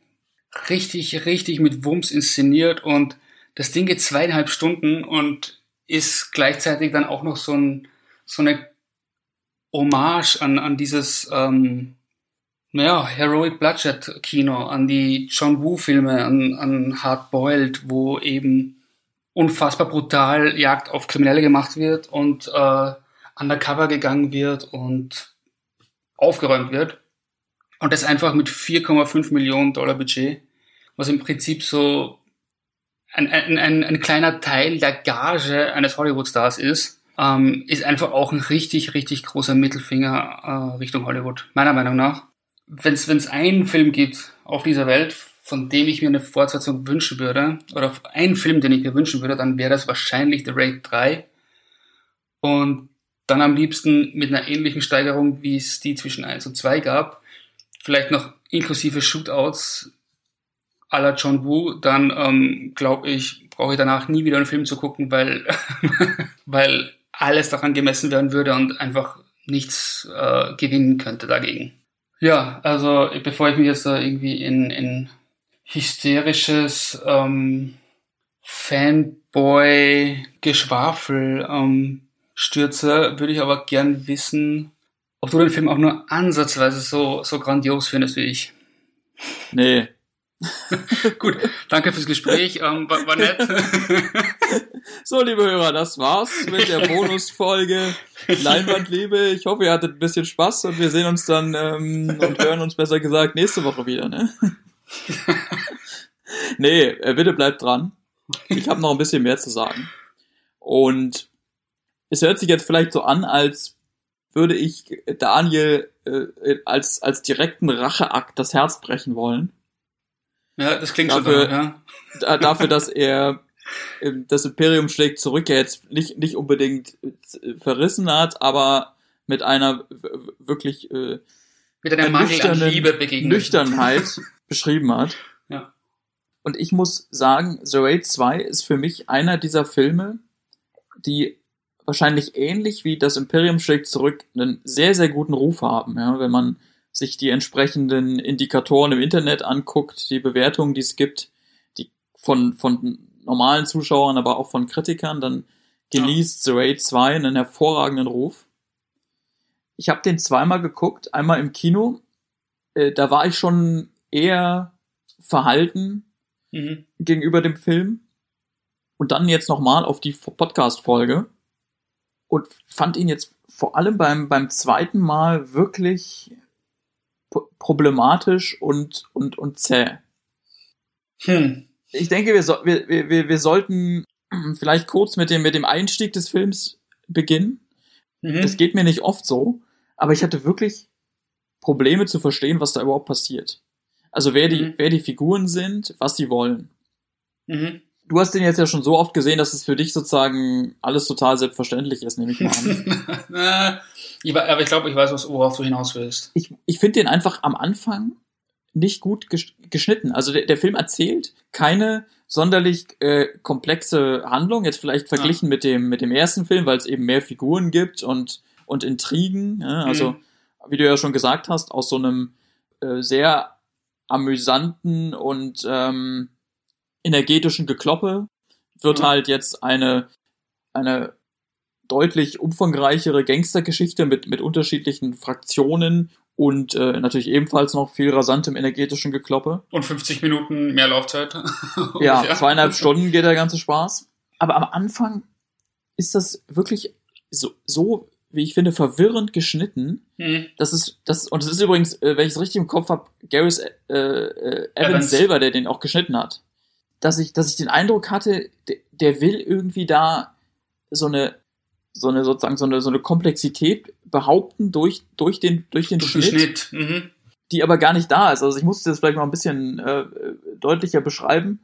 Richtig, richtig mit Wumms inszeniert und das Ding geht zweieinhalb Stunden und ist gleichzeitig dann auch noch so, ein, so eine Hommage an, an dieses ähm, naja, Heroic Bloodshed Kino, an die John Woo Filme, an, an Hard Boiled, wo eben unfassbar brutal Jagd auf Kriminelle gemacht wird und äh, undercover gegangen wird und aufgeräumt wird. Und das einfach mit 4,5 Millionen Dollar Budget, was im Prinzip so ein, ein, ein, ein kleiner Teil der Gage eines Hollywood-Stars ist, ähm, ist einfach auch ein richtig, richtig großer Mittelfinger äh, Richtung Hollywood, meiner Meinung nach. Wenn es einen Film gibt auf dieser Welt, von dem ich mir eine Fortsetzung wünschen würde, oder einen Film, den ich mir wünschen würde, dann wäre das wahrscheinlich The Raid 3. Und dann am liebsten mit einer ähnlichen Steigerung, wie es die zwischen 1 und 2 gab. Vielleicht noch inklusive Shootouts à la John Woo, dann ähm, glaube ich, brauche ich danach nie wieder einen Film zu gucken, weil, weil alles daran gemessen werden würde und einfach nichts äh, gewinnen könnte dagegen. Ja, also bevor ich mich jetzt da irgendwie in, in hysterisches ähm, Fanboy-Geschwafel ähm, stürze, würde ich aber gern wissen, ob du den Film auch nur ansatzweise so, so grandios findest wie ich. Nee. Gut, danke fürs Gespräch, ähm, war, war nett. so, liebe Hörer, das war's mit der Bonusfolge Leinwandliebe. Ich hoffe, ihr hattet ein bisschen Spaß und wir sehen uns dann ähm, und hören uns besser gesagt nächste Woche wieder. Ne? nee, äh, bitte bleibt dran. Ich habe noch ein bisschen mehr zu sagen. Und es hört sich jetzt vielleicht so an, als würde ich Daniel äh, als, als direkten Racheakt das Herz brechen wollen. Ja, das klingt dafür, schon danach, ja. Dafür, dass er das Imperium schlägt zurück, ja jetzt nicht, nicht unbedingt äh, verrissen hat, aber mit einer wirklich äh, mit einer Mangel an Liebe begegnet. Nüchternheit beschrieben hat. Ja. Und ich muss sagen, The Raid 2 ist für mich einer dieser Filme, die wahrscheinlich ähnlich wie das Imperium schlägt zurück einen sehr, sehr guten Ruf haben. Ja, wenn man sich die entsprechenden Indikatoren im Internet anguckt, die Bewertungen, die es gibt, die von, von normalen Zuschauern, aber auch von Kritikern, dann genießt ja. The Raid 2 einen hervorragenden Ruf. Ich habe den zweimal geguckt, einmal im Kino. Äh, da war ich schon eher verhalten mhm. gegenüber dem Film. Und dann jetzt nochmal auf die Podcast-Folge. und fand ihn jetzt vor allem beim, beim zweiten Mal wirklich problematisch und, und, und zäh. Hm. Ich denke, wir, so, wir, wir, wir sollten vielleicht kurz mit dem, mit dem Einstieg des Films beginnen. Mhm. Das geht mir nicht oft so, aber ich hatte wirklich Probleme zu verstehen, was da überhaupt passiert. Also wer die, mhm. wer die Figuren sind, was sie wollen. Mhm. Du hast den jetzt ja schon so oft gesehen, dass es für dich sozusagen alles total selbstverständlich ist, nehme ich mal an. ich, aber ich glaube, ich weiß, worauf du hinaus willst. Ich, ich finde den einfach am Anfang nicht gut geschnitten. Also der, der Film erzählt keine sonderlich äh, komplexe Handlung, jetzt vielleicht verglichen ja. mit dem mit dem ersten Film, weil es eben mehr Figuren gibt und und Intrigen. Ja? Also mhm. wie du ja schon gesagt hast, aus so einem äh, sehr amüsanten und ähm, energetischen Gekloppe wird mhm. halt jetzt eine eine deutlich umfangreichere Gangstergeschichte mit mit unterschiedlichen Fraktionen und äh, natürlich ebenfalls noch viel rasantem energetischen Gekloppe. Und 50 Minuten mehr Laufzeit. ja, zweieinhalb Stunden geht der ganze Spaß. Aber am Anfang ist das wirklich so, so wie ich finde, verwirrend geschnitten. Hm. Das ist, das, und es ist übrigens, äh, wenn ich es richtig im Kopf habe, Gareth äh, äh, Evans, Evans, selber, der den auch geschnitten hat. Dass ich, dass ich den Eindruck hatte, der, der will irgendwie da so eine so eine sozusagen so eine, so eine Komplexität behaupten durch, durch den, durch den durch Schnitt, Schnitt. Mhm. die aber gar nicht da ist. Also ich musste das vielleicht mal ein bisschen äh, deutlicher beschreiben.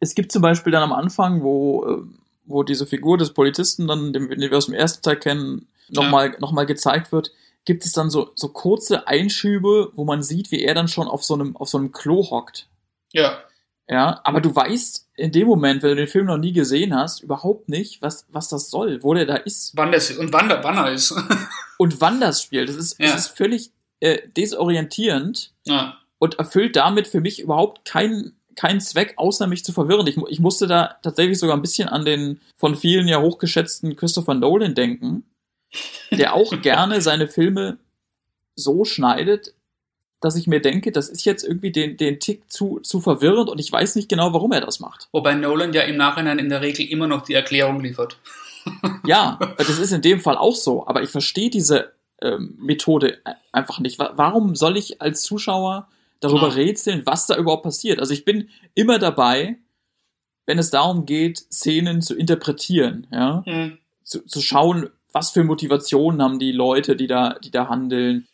Es gibt zum Beispiel dann am Anfang, wo, äh, wo diese Figur des Polizisten dann, den, den wir aus dem ersten Teil kennen, nochmal ja. noch mal gezeigt wird, gibt es dann so, so kurze Einschübe, wo man sieht, wie er dann schon auf so einem, auf so einem Klo hockt. Ja. Ja, aber du weißt in dem Moment, wenn du den Film noch nie gesehen hast, überhaupt nicht, was, was das soll, wo der da ist. Wann das, und wann, wann er ist. und wann das spielt. Das ist, ja. das ist völlig äh, desorientierend ja. und erfüllt damit für mich überhaupt keinen keinen Zweck, außer mich zu verwirren. Ich, ich musste da tatsächlich sogar ein bisschen an den von vielen ja hochgeschätzten Christopher Nolan denken, der auch gerne seine Filme so schneidet, dass ich mir denke, das ist jetzt irgendwie den, den Tick zu, zu verwirrend und ich weiß nicht genau, warum er das macht. Wobei Nolan ja im Nachhinein in der Regel immer noch die Erklärung liefert. ja, das ist in dem Fall auch so, aber ich verstehe diese ähm, Methode einfach nicht. Warum soll ich als Zuschauer darüber ja. rätseln, was da überhaupt passiert? Also ich bin immer dabei, wenn es darum geht, Szenen zu interpretieren, ja, mhm. zu, zu schauen, was für Motivationen haben die Leute, die da, die da handeln,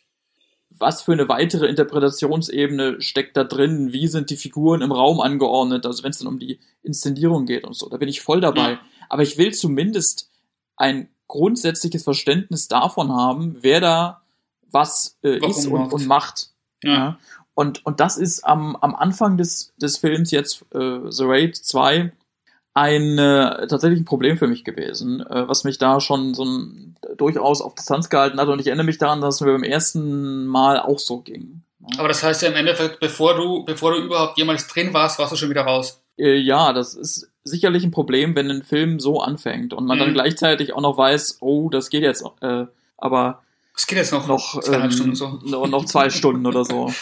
was für eine weitere Interpretationsebene steckt da drin, wie sind die Figuren im Raum angeordnet, also wenn es dann um die Inszenierung geht und so, da bin ich voll dabei. Ja. Aber ich will zumindest ein grundsätzliches Verständnis davon haben, wer da was äh, ist und, und, macht. Ja. ja. Und, und das ist am, am Anfang des, des Films jetzt äh, The Raid 2 ein äh, tatsächlich ein Problem für mich gewesen, äh, was mich da schon so ein, durchaus auf Distanz gehalten hat. Und ich erinnere mich daran, dass es mir beim ersten Mal auch so ging. Aber das heißt ja im Endeffekt, bevor du, bevor du überhaupt jemals drin warst, warst du schon wieder raus. Äh, ja, das ist sicherlich ein Problem, wenn ein Film so anfängt und man mhm. dann gleichzeitig auch noch weiß, oh, das geht jetzt, äh, aber es geht jetzt noch, noch zweieinhalb ähm, Stunden so. Noch zwei Stunden oder so.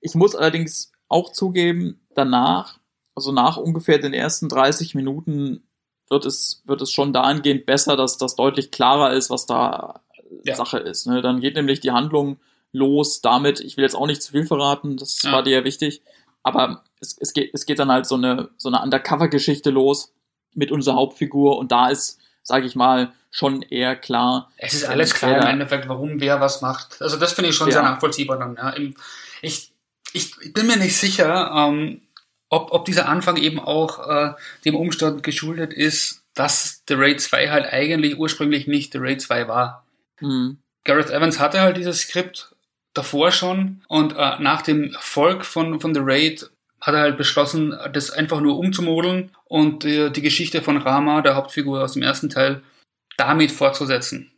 Ich muss allerdings auch zugeben, danach also nach ungefähr den ersten 30 Minuten wird es, wird es schon dahingehend besser, dass das deutlich klarer ist, was da ja. Sache ist. Ne? Dann geht nämlich die Handlung los damit, ich will jetzt auch nicht zu viel verraten, das ja. war dir ja wichtig, aber es, es, geht, es geht dann halt so eine, so eine Undercover-Geschichte los mit unserer Hauptfigur und da ist, sage ich mal, schon eher klar. Es ist alles klar im Endeffekt, warum wer was macht. Also das finde ich schon ja. sehr nachvollziehbar dann. Ja. Ich, ich bin mir nicht sicher, ähm, ob, ob dieser Anfang eben auch äh, dem Umstand geschuldet ist, dass The Raid 2 halt eigentlich ursprünglich nicht The Raid 2 war. Mhm. Gareth Evans hatte halt dieses Skript davor schon und äh, nach dem Erfolg von, von The Raid hat er halt beschlossen, das einfach nur umzumodeln und äh, die Geschichte von Rama, der Hauptfigur aus dem ersten Teil, damit fortzusetzen.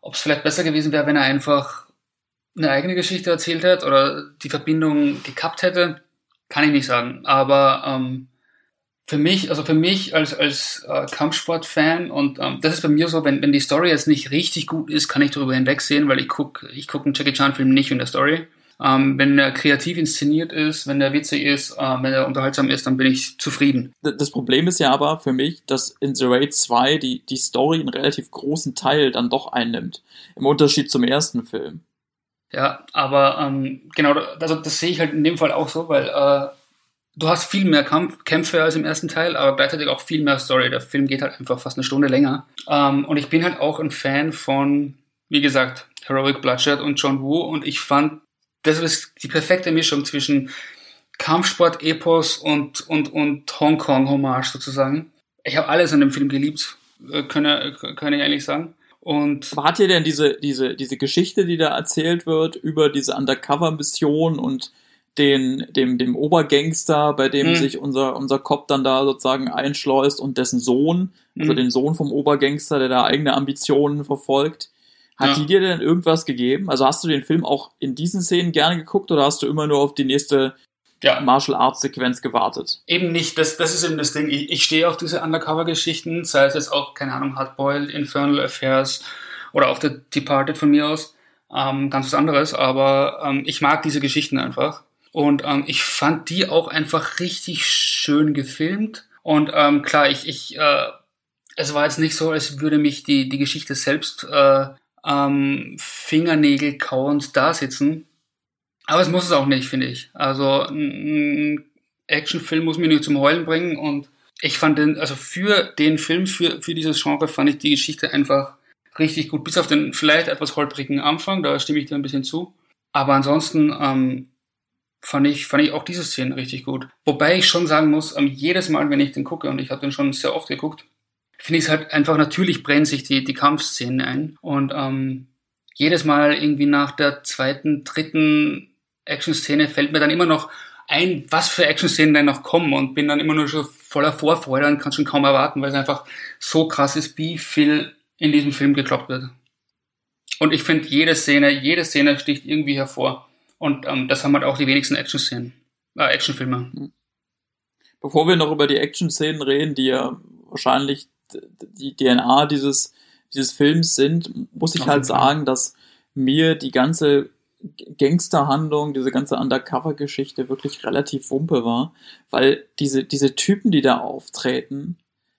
Ob es vielleicht besser gewesen wäre, wenn er einfach eine eigene Geschichte erzählt hätte oder die Verbindung gekappt hätte, kann ich nicht sagen. Aber ähm, für mich, also für mich als, als äh, Kampfsport-Fan und ähm, das ist bei mir so, wenn, wenn die Story jetzt nicht richtig gut ist, kann ich darüber hinwegsehen, weil ich gucke ich guck einen Jackie Chan-Film nicht in der Story. Ähm, wenn er kreativ inszeniert ist, wenn er witzig ist, äh, wenn er unterhaltsam ist, dann bin ich zufrieden. Das Problem ist ja aber für mich, dass in The Raid 2 die, die Story einen relativ großen Teil dann doch einnimmt. Im Unterschied zum ersten Film. Ja, aber ähm, genau, also das sehe ich halt in dem Fall auch so, weil äh, du hast viel mehr Kampf Kämpfe als im ersten Teil, aber gleichzeitig auch viel mehr Story. Der Film geht halt einfach fast eine Stunde länger. Ähm, und ich bin halt auch ein Fan von, wie gesagt, Heroic Bloodshed und John Woo und ich fand, das ist die perfekte Mischung zwischen Kampfsport, Epos und, und, und Hongkong-Hommage sozusagen. Ich habe alles an dem Film geliebt, äh, kann, kann ich eigentlich sagen. Und Aber hat ihr denn diese, diese, diese Geschichte, die da erzählt wird, über diese Undercover-Mission und den, dem, dem Obergangster, bei dem Mhm. sich unser, unser Cop dann da sozusagen einschleust und dessen Sohn, also Mhm. den Sohn vom Obergangster, der da eigene Ambitionen verfolgt. Hat Ja. die dir denn irgendwas gegeben? Also hast du den Film auch in diesen Szenen gerne geguckt oder hast du immer nur auf die nächste ja, Martial Arts Sequenz gewartet? Eben nicht, das, das ist eben das Ding. Ich, ich stehe auf diese Undercover-Geschichten, sei es jetzt auch, keine Ahnung, Hardboiled, Infernal Affairs oder auch The Departed von mir aus. Ähm, ganz was anderes, aber ähm, ich mag diese Geschichten einfach. Und ähm, ich fand die auch einfach richtig schön gefilmt. Und ähm, klar, ich, ich, äh, es war jetzt nicht so, als würde mich die, die Geschichte selbst äh, ähm, Fingernägel kauend da sitzen. Aber es muss es auch nicht, finde ich. Also ein Actionfilm muss mich nicht zum Heulen bringen und ich fand den, also für den Film, für, für dieses Genre fand ich die Geschichte einfach richtig gut. Bis auf den vielleicht etwas holprigen Anfang, da stimme ich dir ein bisschen zu. Aber ansonsten ähm, fand, ich, fand ich auch diese Szene richtig gut. Wobei ich schon sagen muss, ähm, jedes Mal, wenn ich den gucke, und ich habe den schon sehr oft geguckt, finde ich es halt einfach, natürlich brennen sich die, die Kampfszenen ein. Und ähm, jedes Mal irgendwie nach der zweiten, dritten Action-Szene fällt mir dann immer noch ein, was für Action-Szenen denn noch kommen und bin dann immer nur schon voller Vorfreude und kann schon kaum erwarten, weil es einfach so krass ist, wie viel in diesem Film gekloppt wird. Und ich finde, jede Szene, jede Szene sticht irgendwie hervor. Und ähm, das haben halt auch die wenigsten Action-Szenen, äh, Actionfilme. Bevor wir noch über die Action-Szenen reden, die ja wahrscheinlich die DNA dieses, dieses Films sind, muss ich halt sagen, dass mir die ganze Gangsterhandlung, diese ganze Undercover-Geschichte wirklich relativ wumpe war, weil diese, diese Typen, die da auftreten,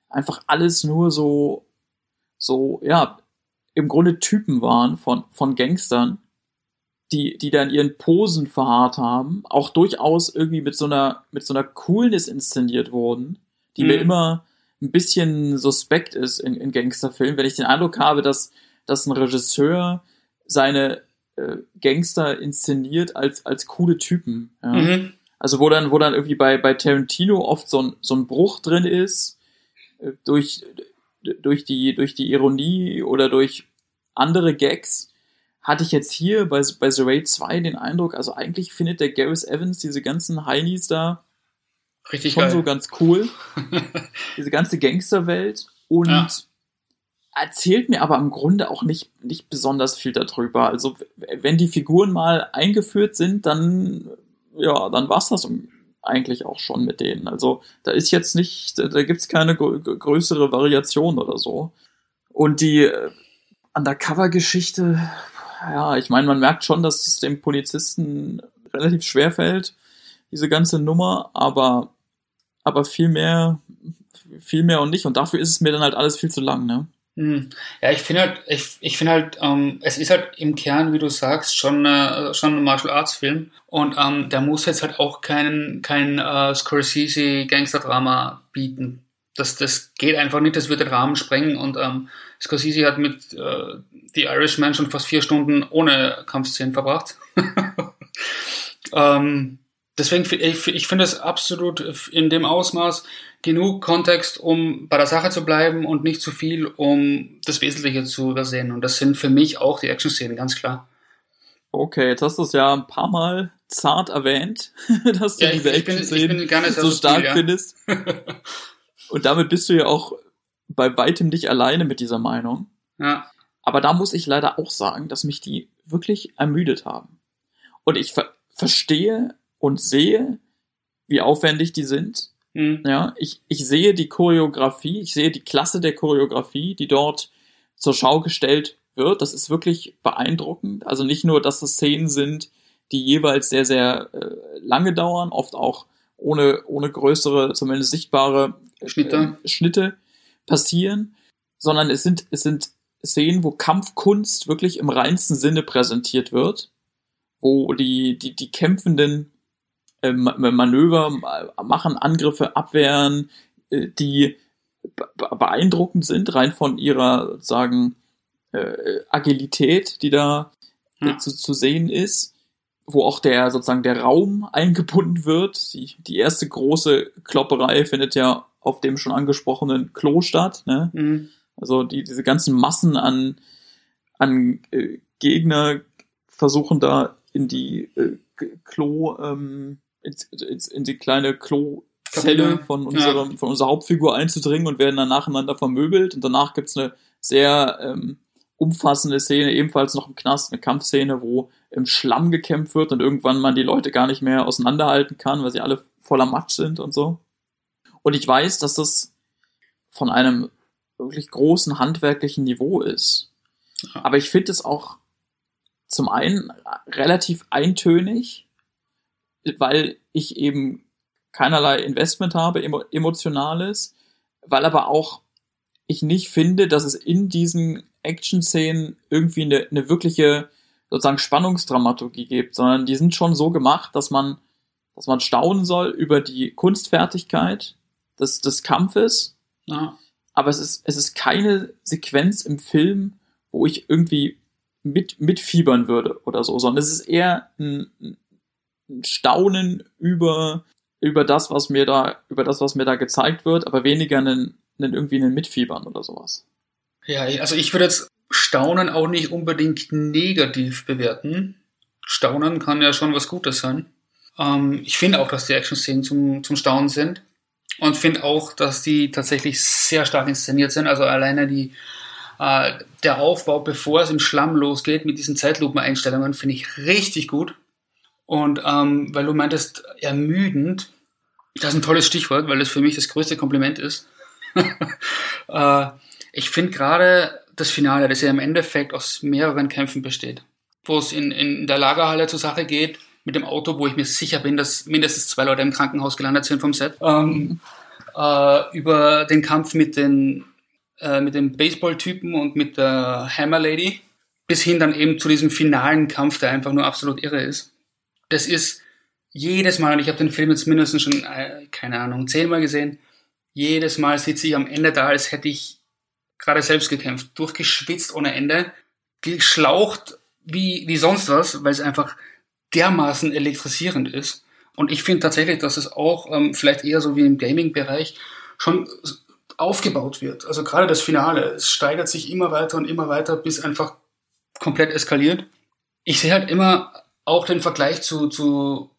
einfach alles nur so, so, ja, im Grunde Typen waren von, von Gangstern, die, die dann ihren Posen verharrt haben, auch durchaus irgendwie mit so einer, mit so einer Coolness inszeniert wurden, die mir Mhm. immer ein bisschen suspekt ist in, in Gangsterfilmen, wenn ich den Eindruck habe, dass, dass ein Regisseur seine äh, Gangster inszeniert als, als coole Typen. Ja? Mhm. Also wo dann, wo dann irgendwie bei, bei Tarantino oft so ein, so ein Bruch drin ist, äh, durch, durch, die, durch die Ironie oder durch andere Gags, hatte ich jetzt hier bei, bei The Raid 2 den Eindruck, also eigentlich findet der Gareth Evans diese ganzen Heinis da Richtig schon geil. so ganz cool. diese ganze Gangsterwelt und Ja. Erzählt mir aber im Grunde auch nicht, nicht besonders viel darüber. Also wenn die Figuren mal eingeführt sind, dann ja, dann war's das eigentlich auch schon mit denen. Also da ist jetzt nicht, da, gibt's keine grö größere Variation oder so. Und die äh, Undercover-Geschichte, ja, ich meine, man merkt schon, dass es dem Polizisten relativ schwer fällt, diese ganze Nummer, aber, aber viel mehr, viel mehr und nicht. Und dafür ist es mir dann halt alles viel zu lang, ne? Hm. Ja, ich finde halt, ich, ich finde halt, ähm, es ist halt im Kern, wie du sagst, schon, äh, schon ein Martial Arts Film und ähm, der muss jetzt halt auch keinen kein äh, Scorsese Gangster-Drama bieten. Das, das geht einfach nicht, das wird den Rahmen sprengen und ähm, Scorsese hat mit äh, The Irishman schon fast vier Stunden ohne Kampfszenen verbracht. ähm, deswegen, ich, ich finde es absolut in dem Ausmaß genug Kontext, um bei der Sache zu bleiben und nicht zu viel, um das Wesentliche zu übersehen. Und das sind für mich auch die Action-Szenen, ganz klar. Okay, jetzt hast du es ja ein paar Mal zart erwähnt, dass du Ja, diese Action-Szenen so stark subtil, ja. findest. Und damit bist du ja auch bei weitem nicht alleine mit dieser Meinung. Ja. Aber da muss ich leider auch sagen, dass mich die wirklich ermüdet haben. Und ich ver verstehe und sehe, wie aufwendig die sind. Hm. Ja, ich, ich sehe die Choreografie, ich sehe die Klasse der Choreografie, die dort zur Schau gestellt wird. Das ist wirklich beeindruckend. Also nicht nur, dass es Szenen sind, die jeweils sehr, sehr äh, lange dauern, oft auch ohne, ohne größere, zumindest sichtbare Schnitte. Äh, Schnitte passieren, sondern es sind, es sind Szenen, wo Kampfkunst wirklich im reinsten Sinne präsentiert wird, wo die, die, die kämpfenden äh, Manöver machen, Angriffe abwehren, äh, die beeindruckend sind, rein von ihrer sagen äh, Agilität, die da ja. zu, zu sehen ist, wo auch der sozusagen der Raum eingebunden wird. Die, die erste große Klopperei findet ja auf dem schon angesprochenen Klo statt. Ne? Mhm. Also die, diese ganzen Massen an, an äh, Gegner versuchen da in die äh, Klo, ähm, in, in, in die kleine Klo-Zelle von, unserem, ja. von unserer Hauptfigur einzudringen und werden dann nacheinander vermöbelt. Und danach gibt's eine sehr ähm, umfassende Szene, ebenfalls noch im Knast, eine Kampfszene, wo im Schlamm gekämpft wird und irgendwann man die Leute gar nicht mehr auseinanderhalten kann, weil sie alle voller Matsch sind und so. Und ich weiß, dass das von einem wirklich großen handwerklichen Niveau ist. Aber ich finde es auch zum einen relativ eintönig, weil ich eben keinerlei Investment habe, emotionales, weil aber auch ich nicht finde, dass es in diesen Action-Szenen irgendwie eine, eine wirkliche sozusagen Spannungsdramaturgie gibt, sondern die sind schon so gemacht, dass man, dass man staunen soll über die Kunstfertigkeit des, des Kampfes. Ja. Aber es ist, es ist keine Sequenz im Film, wo ich irgendwie mit, mitfiebern würde oder so, sondern es ist eher ein, ein Staunen über, über das, was mir da, über das, was mir da gezeigt wird, aber weniger einen, einen irgendwie einen Mitfiebern oder sowas. Ja, also ich würde jetzt Staunen auch nicht unbedingt negativ bewerten. Staunen kann ja schon was Gutes sein. Ähm, ich finde auch, dass die Action-Szenen zum, zum Staunen sind. Und finde auch, dass die tatsächlich sehr stark inszeniert sind. Also alleine die, äh, der Aufbau, bevor es im Schlamm losgeht, mit diesen Zeitlupeneinstellungen, finde ich richtig gut. Und ähm, weil du meintest, ermüdend, das ist ein tolles Stichwort, weil das für mich das größte Kompliment ist. äh, ich finde gerade das Finale, das ja im Endeffekt aus mehreren Kämpfen besteht, wo es in, in der Lagerhalle zur Sache geht, mit dem Auto, wo ich mir sicher bin, dass mindestens zwei Leute im Krankenhaus gelandet sind vom Set, ähm, äh, über den Kampf mit den äh, mit dem Baseball-Typen und mit der Hammer Lady, bis hin dann eben zu diesem finalen Kampf, der einfach nur absolut irre ist. Das ist jedes Mal, und ich habe den Film jetzt mindestens schon, äh, keine Ahnung, zehnmal gesehen, jedes Mal sitze ich am Ende da, als hätte ich gerade selbst gekämpft, durchgeschwitzt ohne Ende, geschlaucht wie, wie sonst was, weil es einfach dermaßen elektrisierend ist. Und ich finde tatsächlich, dass es auch ähm, vielleicht eher so wie im Gaming-Bereich schon aufgebaut wird. Also gerade das Finale, es steigert sich immer weiter und immer weiter, bis einfach komplett eskaliert. Ich sehe halt immer auch den Vergleich zu, zu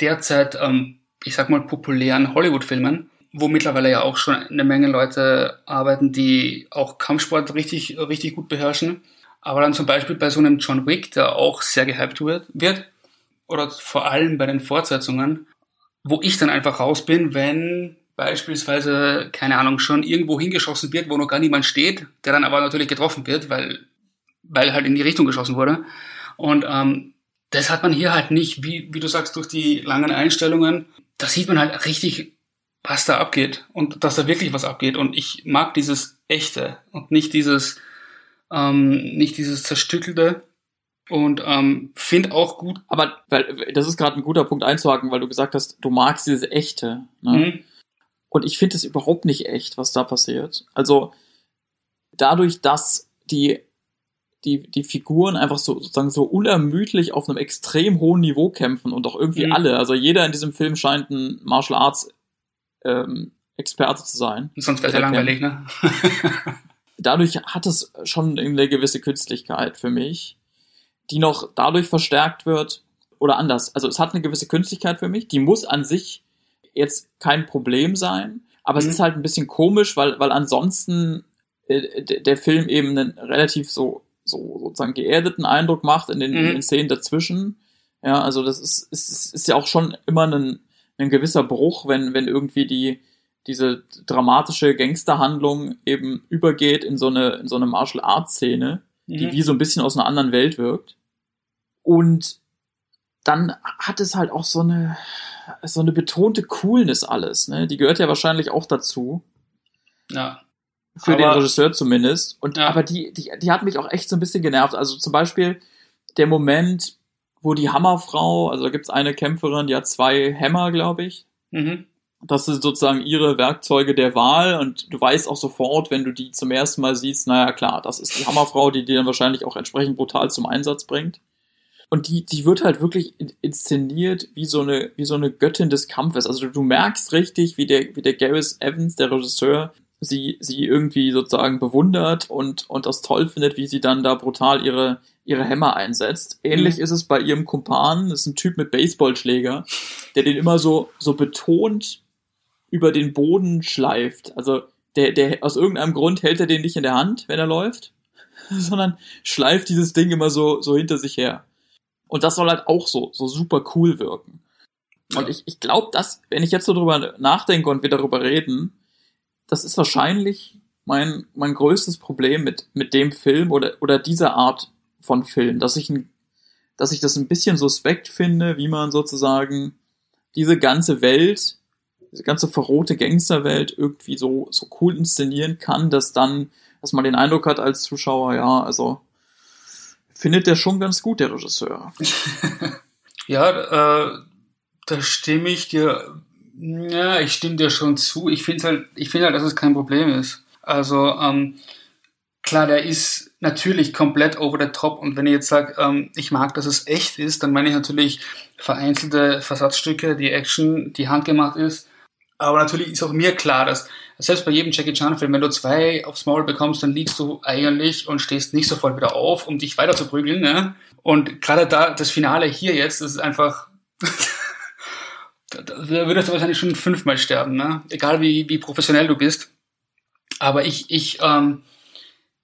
derzeit, ähm, ich sag mal, populären Hollywood-Filmen wo mittlerweile ja auch schon eine Menge Leute arbeiten, die auch Kampfsport richtig, richtig gut beherrschen. Aber dann zum Beispiel bei so einem John Wick, der auch sehr gehypt wird, wird oder vor allem bei den Fortsetzungen, wo ich dann einfach raus bin, wenn beispielsweise, keine Ahnung, schon irgendwo hingeschossen wird, wo noch gar niemand steht, der dann aber natürlich getroffen wird, weil, weil halt in die Richtung geschossen wurde. Und ähm, das hat man hier halt nicht, wie, wie du sagst, durch die langen Einstellungen. Da sieht man halt richtig was da abgeht und dass da wirklich was abgeht. Und ich mag dieses Echte und nicht dieses, ähm, nicht dieses Zerstückelte. Und ähm, finde auch gut. Aber weil das ist gerade ein guter Punkt einzuhaken, weil du gesagt hast, du magst dieses Echte. Ne? Mhm. Und ich finde es überhaupt nicht echt, was da passiert. Also dadurch, dass die die, die Figuren einfach so sozusagen so unermüdlich auf einem extrem hohen Niveau kämpfen und auch irgendwie mhm. alle. Also jeder in diesem Film scheint ein Martial Arts ähm, Experte zu sein. Sonst wäre es ja langweilig, ne? dadurch hat es schon eine gewisse Künstlichkeit für mich, die noch dadurch verstärkt wird, oder anders. Also es hat eine gewisse Künstlichkeit für mich, die muss an sich jetzt kein Problem sein, aber mhm. es ist halt ein bisschen komisch, weil, weil ansonsten äh, der Film eben einen relativ so, so sozusagen geerdeten Eindruck macht in den, mhm. in den Szenen dazwischen. Ja, also das ist, ist, ist ja auch schon immer ein, ein gewisser Bruch, wenn, wenn irgendwie die, diese dramatische Gangsterhandlung eben übergeht in so eine, in so eine Martial Arts Szene, mhm. die wie so ein bisschen aus einer anderen Welt wirkt. Und dann hat es halt auch so eine, so eine betonte Coolness alles, ne? Die gehört ja wahrscheinlich auch dazu. Ja. Für Aber- den Regisseur zumindest. Und Ja. aber die, die, die hat mich auch echt so ein bisschen genervt. Also zum Beispiel der Moment, wo die Hammerfrau, also da gibt's eine Kämpferin, die hat zwei Hämmer, glaube ich. Mhm. Das sind sozusagen ihre Werkzeuge der Wahl und du weißt auch sofort, wenn du die zum ersten Mal siehst, naja klar, das ist die Hammerfrau, die die dann wahrscheinlich auch entsprechend brutal zum Einsatz bringt. Und die, die wird halt wirklich in- inszeniert wie so eine, wie so eine Göttin des Kampfes. Also du, du merkst richtig, wie der, wie der Gareth Evans, der Regisseur, sie, sie irgendwie sozusagen bewundert und, und das toll findet, wie sie dann da brutal ihre, ihre Hämmer einsetzt. Ähnlich Mhm. ist es bei ihrem Kumpan, das ist ein Typ mit Baseballschläger, der den immer so, so betont über den Boden schleift. Also der, der, aus irgendeinem Grund hält er den nicht in der Hand, wenn er läuft, sondern schleift dieses Ding immer so, so hinter sich her. Und das soll halt auch so, so super cool wirken. Und ich, ich glaube, dass, wenn ich jetzt so drüber nachdenke und wir darüber reden, das ist wahrscheinlich mein, mein größtes Problem mit, mit dem Film oder, oder dieser Art von Film, dass ich, ein, dass ich das ein bisschen suspekt finde, wie man sozusagen diese ganze Welt, diese ganze verrohte Gangsterwelt irgendwie so, so cool inszenieren kann, dass dann, dass man den Eindruck hat als Zuschauer, ja, also findet der schon ganz gut, der Regisseur. Ja, äh, da stimme ich dir, ja, ich stimme dir schon zu. Ich finde halt, ich finde halt, dass es kein Problem ist. Also, ähm, klar, der ist natürlich komplett over the top. Und wenn ich jetzt sage, ähm, ich mag, dass es echt ist, dann meine ich natürlich vereinzelte Versatzstücke, die Action, die handgemacht ist. Aber natürlich ist auch mir klar, dass selbst bei jedem Jackie Chan Film, wenn du zwei aufs Maul bekommst, dann liegst du eigentlich und stehst nicht sofort wieder auf, um dich weiter zu prügeln. Ne? Und gerade da, das Finale hier jetzt, das ist einfach, da, da würdest du wahrscheinlich schon fünfmal sterben, ne? egal wie, wie professionell du bist. Aber ich, ich ähm,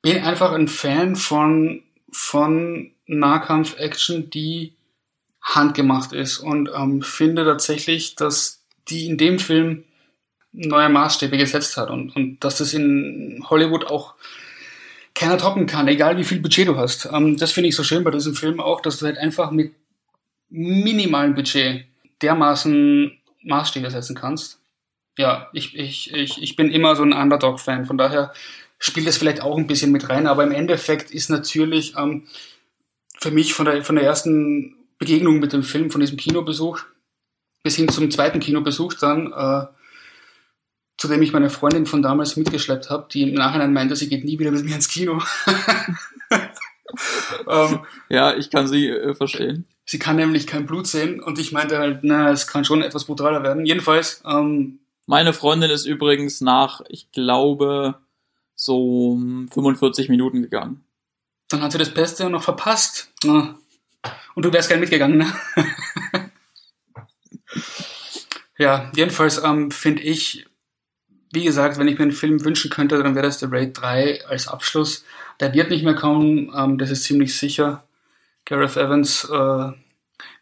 bin einfach ein Fan von, von Nahkampf-Action, die handgemacht ist und ähm, finde tatsächlich, dass die in dem Film neue Maßstäbe gesetzt hat und, und dass das in Hollywood auch keiner toppen kann, egal wie viel Budget du hast. Ähm, das finde ich so schön bei diesem Film auch, dass du halt einfach mit minimalem Budget dermaßen Maßstäbe setzen kannst. Ja, ich, ich, ich, ich bin immer so ein Underdog-Fan, von daher spielt das vielleicht auch ein bisschen mit rein, aber im Endeffekt ist natürlich ähm, für mich von der, von der ersten Begegnung mit dem Film, von diesem Kinobesuch, bis hin zum zweiten Kinobesuch dann, äh, zu dem ich meine Freundin von damals mitgeschleppt habe, die im Nachhinein meinte, sie geht nie wieder mit mir ins Kino. ähm, Ja, ich kann sie äh, verstehen. Sie kann nämlich kein Blut sehen und ich meinte halt, na, es kann schon etwas brutaler werden. Jedenfalls, ähm, Meine Freundin ist übrigens nach, ich glaube, so 45 Minuten gegangen. dann hat sie das Beste noch verpasst. Und du wärst gern mitgegangen, ne? ja, jedenfalls ähm, finde ich, wie gesagt, wenn ich mir einen Film wünschen könnte, dann wäre das der Raid 3 als Abschluss. Der wird nicht mehr kommen, ähm, das ist ziemlich sicher. Gareth Evans äh,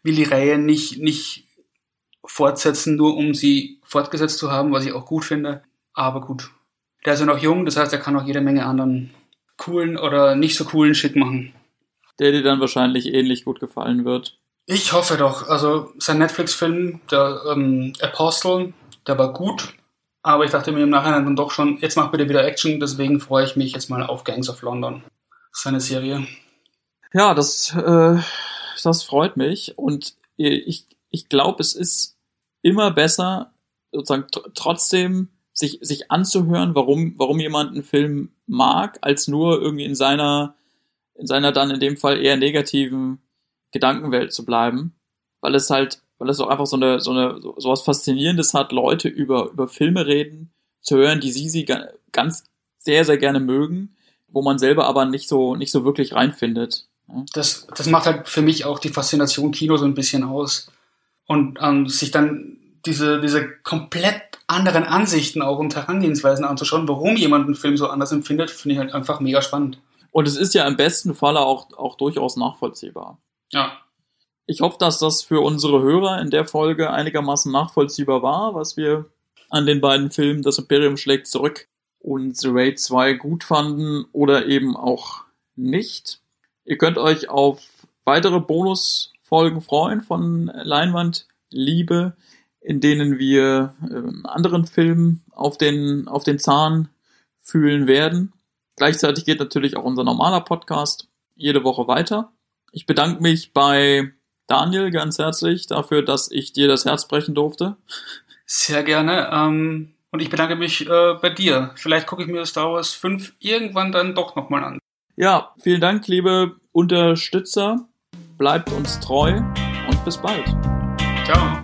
will die Reihe nicht, nicht fortsetzen, nur um sie fortgesetzt zu haben, was ich auch gut finde. Aber gut. Der ist ja noch jung, das heißt, er kann auch jede Menge anderen coolen oder nicht so coolen Shit machen. Der dir dann wahrscheinlich ähnlich gut gefallen wird. Ich hoffe doch. Also sein Netflix-Film, der ähm, Apostle, der war gut. Aber ich dachte mir im Nachhinein dann doch schon, jetzt mach bitte wieder Action, deswegen freue ich mich jetzt mal auf Gangs of London. Seine Serie. Ja, das, äh, das freut mich und ich, ich glaube, es ist immer besser, sozusagen tr trotzdem sich, sich anzuhören, warum, warum jemand einen Film mag, als nur irgendwie in seiner, in seiner dann in dem Fall eher negativen Gedankenwelt zu bleiben, weil es halt, weil es auch einfach so eine, so eine, so, was Faszinierendes hat, Leute über, über Filme reden, zu hören, die sie, sie ga- ganz sehr, sehr gerne mögen, wo man selber aber nicht so, nicht so wirklich reinfindet. Das, das macht halt für mich auch die Faszination Kino so ein bisschen aus. Und ähm, sich dann diese, diese komplett anderen Ansichten auch und Herangehensweisen anzuschauen, warum jemand einen Film so anders empfindet, finde ich halt einfach mega spannend. Und es ist ja im besten Falle auch, auch durchaus nachvollziehbar. Ja. Ich hoffe, dass das für unsere Hörer in der Folge einigermaßen nachvollziehbar war, was wir an den beiden Filmen Das Imperium schlägt zurück und The Raid 2 gut fanden oder eben auch nicht. Ihr könnt euch auf weitere Folgen freuen von Leinwandliebe, in denen wir äh, anderen Filmen auf den, auf den Zahn fühlen werden. Gleichzeitig geht natürlich auch unser normaler Podcast jede Woche weiter. Ich bedanke mich bei Daniel ganz herzlich dafür, dass ich dir das Herz brechen durfte. Sehr gerne. Ähm, und ich bedanke mich äh, bei dir. Vielleicht gucke ich mir Star Wars 5 irgendwann dann doch nochmal an. Ja, vielen Dank, liebe Unterstützer. Bleibt uns treu und bis bald. Ciao.